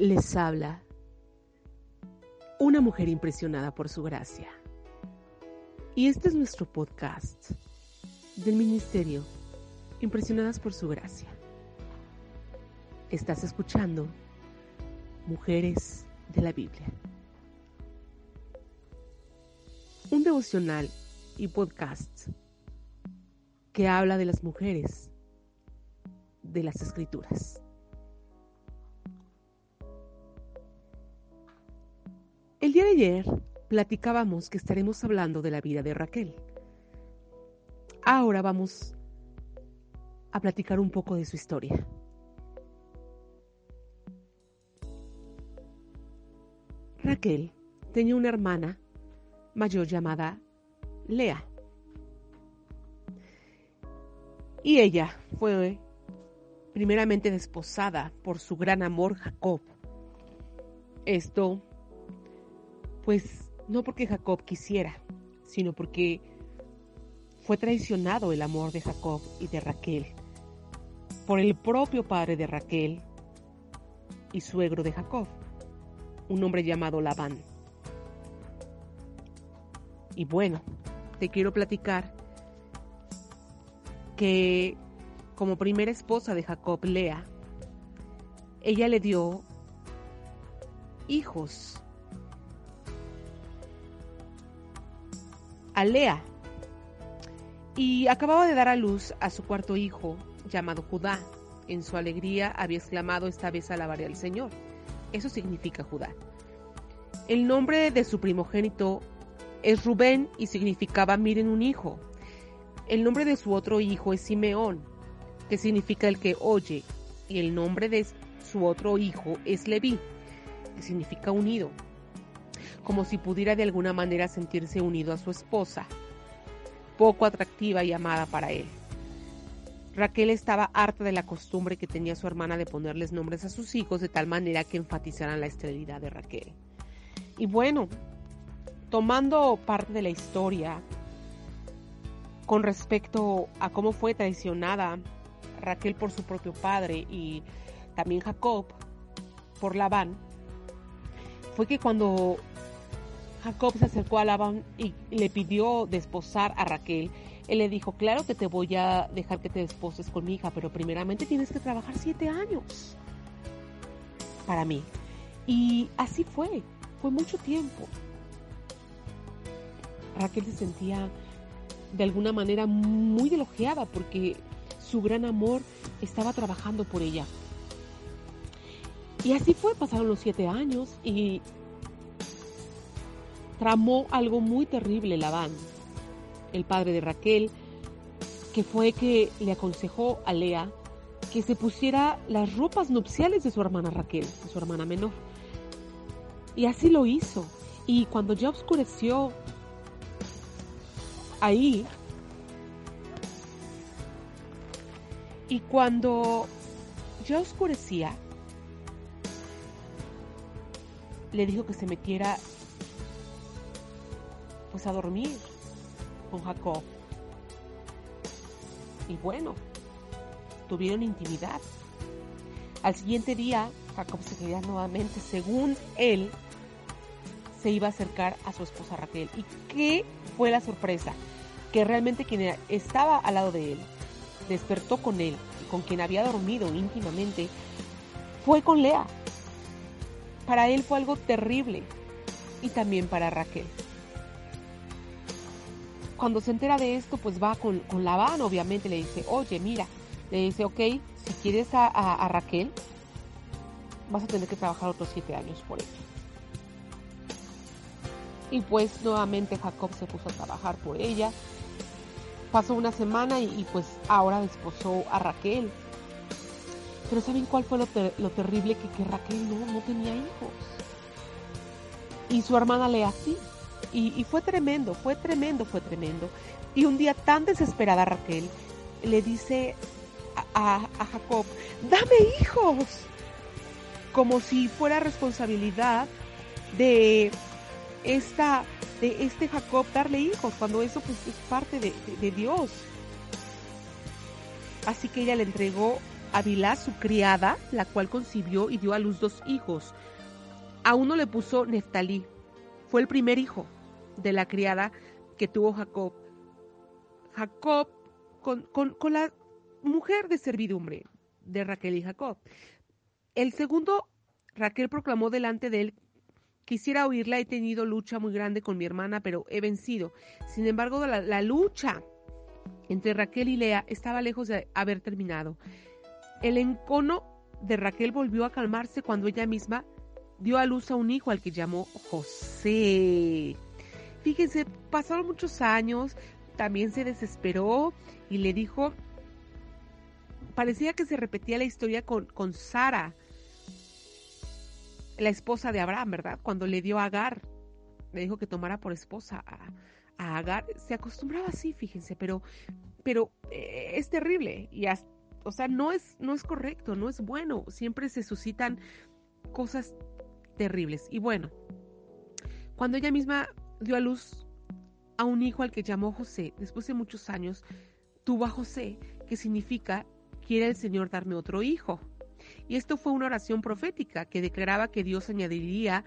Les habla una mujer impresionada por su gracia. Y este es nuestro podcast del ministerio Impresionadas por su gracia. Estás escuchando Mujeres de la Biblia. Un devocional y podcast que habla de las mujeres de las escrituras. El día de ayer platicábamos que estaremos hablando de la vida de Raquel. Ahora vamos a platicar un poco de su historia. Raquel tenía una hermana mayor llamada Lea. Y ella fue primeramente desposada por su gran amor Jacob. Esto pues no porque Jacob quisiera, sino porque fue traicionado el amor de Jacob y de Raquel por el propio padre de Raquel y suegro de Jacob, un hombre llamado Labán. Y bueno, te quiero platicar que como primera esposa de Jacob, Lea, ella le dio hijos a Lea y acababa de dar a luz a su cuarto hijo llamado Judá. En su alegría había exclamado esta vez alabaré al Señor. Eso significa Judá. El nombre de su primogénito es Rubén y significaba miren un hijo. El nombre de su otro hijo es Simeón, que significa el que oye. Y el nombre de su otro hijo es Leví, que significa unido como si pudiera de alguna manera sentirse unido a su esposa, poco atractiva y amada para él. Raquel estaba harta de la costumbre que tenía su hermana de ponerles nombres a sus hijos de tal manera que enfatizaran la esterilidad de Raquel. Y bueno, tomando parte de la historia con respecto a cómo fue traicionada Raquel por su propio padre y también Jacob por Labán, fue que cuando Jacob se acercó a Labán y le pidió desposar a Raquel. Él le dijo, claro que te voy a dejar que te desposes con mi hija, pero primeramente tienes que trabajar siete años para mí. Y así fue, fue mucho tiempo. Raquel se sentía de alguna manera muy elogiada porque su gran amor estaba trabajando por ella. Y así fue, pasaron los siete años y tramó algo muy terrible Labán, el padre de Raquel, que fue que le aconsejó a Lea que se pusiera las ropas nupciales de su hermana Raquel, de su hermana menor. Y así lo hizo. Y cuando ya oscureció ahí, y cuando ya oscurecía, le dijo que se metiera pues a dormir con Jacob. Y bueno, tuvieron intimidad. Al siguiente día, Jacob se quería nuevamente, según él, se iba a acercar a su esposa Raquel. ¿Y qué fue la sorpresa? Que realmente quien estaba al lado de él, despertó con él, con quien había dormido íntimamente, fue con Lea. Para él fue algo terrible y también para Raquel cuando se entera de esto, pues va con, con Labán, obviamente le dice, oye, mira, le dice, ok, si quieres a, Raquel, vas a tener que trabajar otros siete años por ella. Y pues nuevamente Jacob se puso a trabajar por ella. Pasó una semana y, pues ahora desposó a Raquel. Pero ¿saben cuál fue lo, terrible? Que, que Raquel no, no tenía hijos. Y su hermana le así. Y, fue tremendo, fue tremendo, fue tremendo. Y un día tan desesperada Raquel le dice a, Jacob, dame hijos, como si fuera responsabilidad de esta de este Jacob darle hijos, cuando eso pues es parte de, Dios. Así que ella le entregó a Bilá, su criada, la cual concibió y dio a luz dos hijos. A uno le puso Neftalí. Fue el primer hijo de la criada que tuvo Jacob. Jacob con, con la mujer de servidumbre de Raquel y Jacob. El segundo, Raquel proclamó delante de él Quisiera oírla, he tenido lucha muy grande con mi hermana, pero he vencido. Sin embargo, la, lucha entre Raquel y Lea estaba lejos de haber terminado. El encono de Raquel volvió a calmarse cuando ella misma dio a luz a un hijo al que llamó José. Fíjense, pasaron muchos años, también se desesperó y le dijo, parecía que se repetía la historia con, con Sara la esposa de Abraham, ¿verdad? Cuando le dio a Agar, le dijo que tomara por esposa a, Agar, se acostumbraba así, fíjense, pero, pero eh, es terrible y o sea, no es, no es correcto, no es bueno, siempre se suscitan cosas terribles. Y bueno, cuando ella misma dio a luz a un hijo al que llamó José, después de muchos años, tuvo a José, que significa, quiere el Señor darme otro hijo. Y esto fue una oración profética que declaraba que Dios añadiría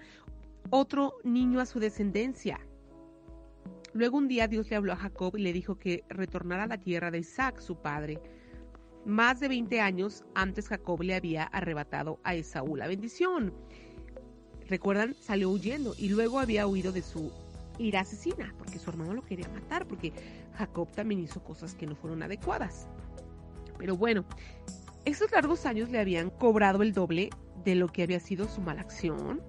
otro niño a su descendencia. Luego un día Dios le habló a Jacob y le dijo que retornara a la tierra de Isaac, su padre. Más de 20 años antes Jacob le había arrebatado a Esaú la bendición. Recuerdan, salió huyendo y luego había huido de su ira asesina, porque su hermano lo quería matar, porque Jacob también hizo cosas que no fueron adecuadas. Pero bueno, esos largos años le habían cobrado el doble de lo que había sido su mala acción.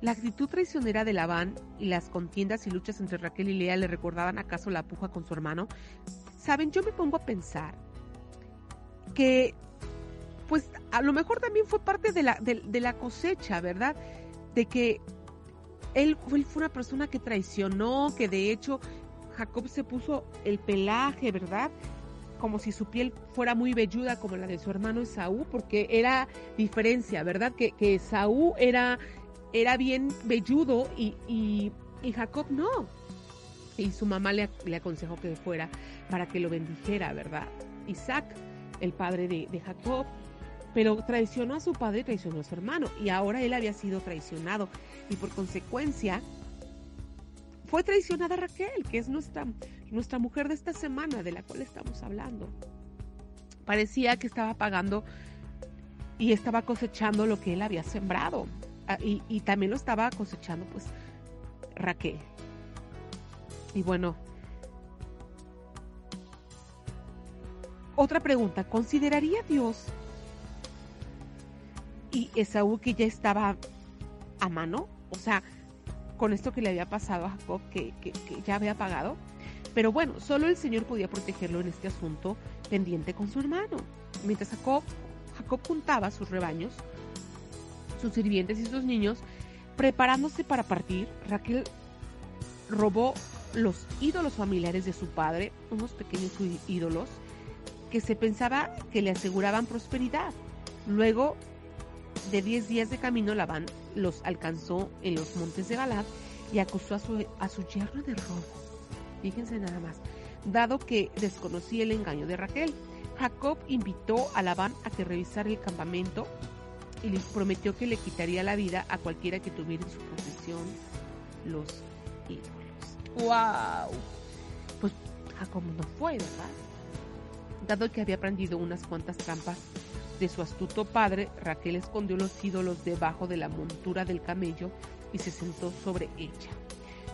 La actitud traicionera de Labán y las contiendas y luchas entre Raquel y Lea le recordaban acaso la puja con su hermano. Saben, yo me pongo a pensar que, pues, a lo mejor también fue parte de la, de, la cosecha, ¿verdad? De que él, fue una persona que traicionó, que de hecho Jacob se puso el pelaje, ¿verdad? como si su piel fuera muy velluda como la de su hermano Esaú, porque era diferencia, ¿verdad? Que, que Esaú era, era bien velludo y, y, Jacob no. Y su mamá le, le, aconsejó que fuera para que lo bendijera, ¿verdad? Isaac, el padre de, de Jacob, pero traicionó a su padre y traicionó a su hermano, y ahora él había sido traicionado, y por consecuencia fue traicionada Raquel, que es nuestra, nuestra mujer de esta semana de la cual estamos hablando. Parecía que estaba pagando y estaba cosechando lo que él había sembrado. Ah, y, y también lo estaba cosechando pues Raquel. Y bueno, otra pregunta, ¿consideraría Dios y Esaú que ya estaba a mano? O sea, con esto que le había pasado a Jacob, que, ya había pagado. Pero bueno, solo el Señor podía protegerlo en este asunto pendiente con su hermano. Mientras Jacob, Jacob juntaba sus rebaños, sus sirvientes y sus niños, preparándose para partir, Raquel robó los ídolos familiares de su padre, unos pequeños ídolos, que se pensaba que le aseguraban prosperidad. Luego de 10 días de camino, Labán los alcanzó en los montes de Galad y acusó a su, a su yerno de robo. Fíjense nada más. Dado que desconocía el engaño de Raquel, Jacob invitó a Labán a que revisara el campamento y le prometió que le quitaría la vida a cualquiera que tuviera en su posesión los ídolos. ¡Wow! Pues Jacob no fue, ¿verdad? Dado que había aprendido unas cuantas trampas de su astuto padre, Raquel escondió los ídolos debajo de la montura del camello y se sentó sobre ella.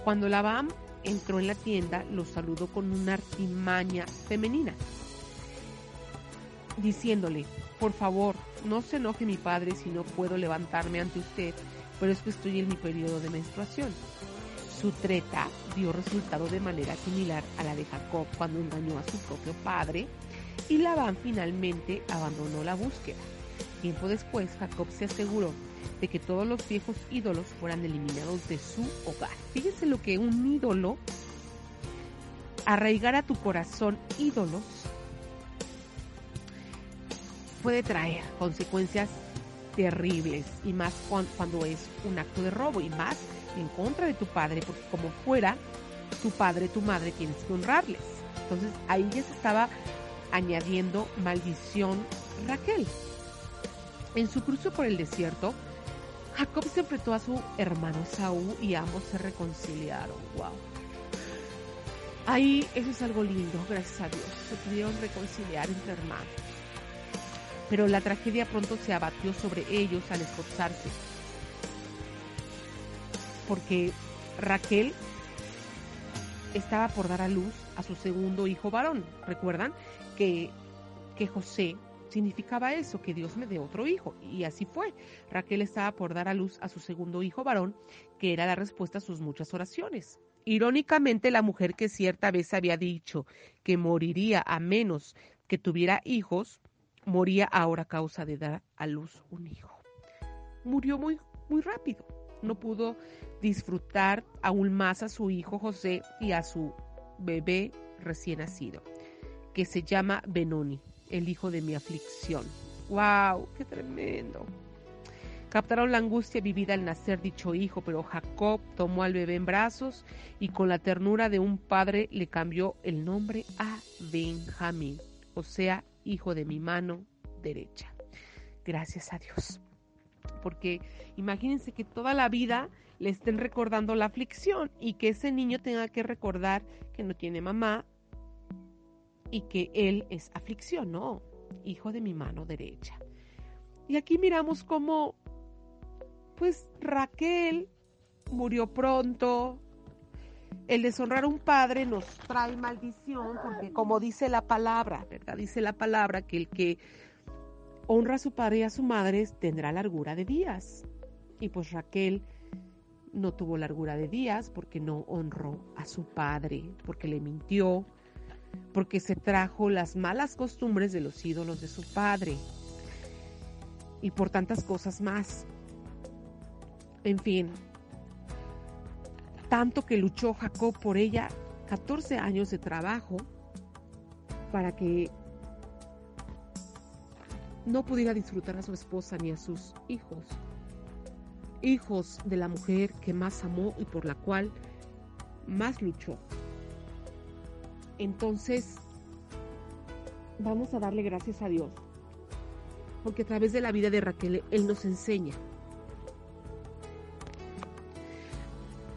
Cuando Labán entró en la tienda, lo saludó con una artimaña femenina, diciéndole, por favor, no se enoje mi padre si no puedo levantarme ante usted, pero es que estoy en mi periodo de menstruación. Su treta dio resultado de manera similar a la de Jacob cuando engañó a su propio padre y Labán finalmente abandonó la búsqueda. Tiempo después, Jacob se aseguró de que todos los viejos ídolos fueran eliminados de su hogar. Fíjense lo que un ídolo, arraigar a tu corazón ídolos, puede traer consecuencias terribles y más cuando es un acto de robo y más en contra de tu padre, porque como fuera tu padre, tu madre, tienes que honrarles. Entonces ahí ya se estaba añadiendo maldición Raquel. En su cruce por el desierto, Jacob se enfrentó a su hermano Saúl y ambos se reconciliaron. Wow. Ahí eso es algo lindo, gracias a Dios. Se pudieron reconciliar entre hermanos. Pero la tragedia pronto se abatió sobre ellos al esforzarse. Porque Raquel estaba por dar a luz a su segundo hijo varón. ¿Recuerdan? Que, que José significaba eso, que Dios me dé otro hijo. Y así fue. Raquel estaba por dar a luz a su segundo hijo varón, que era la respuesta a sus muchas oraciones. Irónicamente, la mujer que cierta vez había dicho que moriría a menos que tuviera hijos, moría ahora a causa de dar a luz un hijo. Murió muy, muy rápido. No pudo disfrutar aún más a su hijo José y a su bebé recién nacido, que se llama Benoni el hijo de mi aflicción. ¡Wow! ¡Qué tremendo! Captaron la angustia vivida al nacer dicho hijo, pero Jacob tomó al bebé en brazos y con la ternura de un padre le cambió el nombre a Benjamín, o sea, hijo de mi mano derecha. Gracias a Dios. Porque imagínense que toda la vida le estén recordando la aflicción y que ese niño tenga que recordar que no tiene mamá, y que él es aflicción, no, hijo de mi mano derecha. Y aquí miramos cómo, pues Raquel murió pronto. El deshonrar a un padre nos trae maldición, porque como dice la palabra, ¿verdad? Dice la palabra que el que honra a su padre y a su madre tendrá largura de días. Y pues Raquel no tuvo largura de días porque no honró a su padre, porque le mintió, porque se trajo las malas costumbres de los ídolos de su padre y por tantas cosas más. En fin, tanto que luchó Jacob por ella 14 años de trabajo para que no pudiera disfrutar a su esposa ni a sus hijos, hijos de la mujer que más amó y por la cual más luchó. Entonces, vamos a darle gracias a Dios, porque a través de la vida de Raquel Él nos enseña.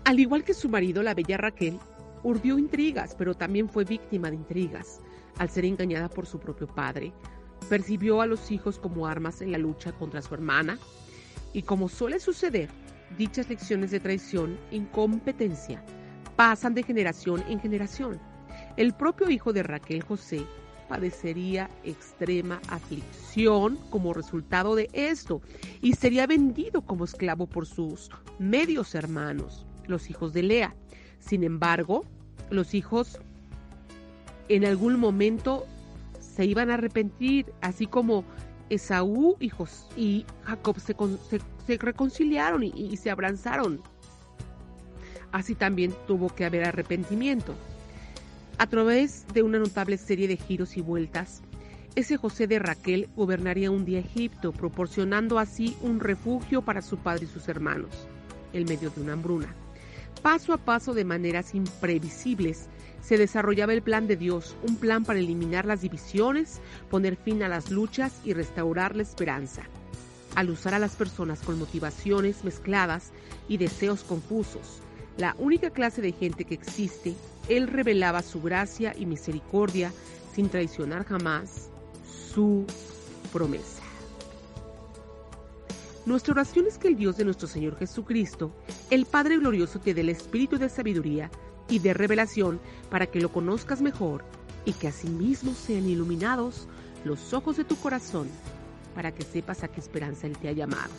Al igual que su marido, la bella Raquel, urdió intrigas, pero también fue víctima de intrigas, al ser engañada por su propio padre. Percibió a los hijos como armas en la lucha contra su hermana, y como suele suceder, dichas lecciones de traición, incompetencia, pasan de generación en generación el propio hijo de Raquel José padecería extrema aflicción como resultado de esto y sería vendido como esclavo por sus medios hermanos, los hijos de Lea. Sin embargo, los hijos en algún momento se iban a arrepentir, así como Esaú y, y Jacob se, reconciliaron y se abrazaron. Así también tuvo que haber arrepentimiento. A través de una notable serie de giros y vueltas, ese José de Raquel gobernaría un día Egipto, proporcionando así un refugio para su padre y sus hermanos, en medio de una hambruna. Paso a paso, de maneras imprevisibles, se desarrollaba el plan de Dios, un plan para eliminar las divisiones, poner fin a las luchas y restaurar la esperanza. Al usar a las personas con motivaciones mezcladas y deseos confusos, la única clase de gente que existe él revelaba su gracia y misericordia sin traicionar jamás su promesa. Nuestra oración es que el Dios de nuestro Señor Jesucristo, el Padre glorioso, te dé el espíritu de sabiduría y de revelación para que lo conozcas mejor y que asimismo sean iluminados los ojos de tu corazón para que sepas a qué esperanza Él te ha llamado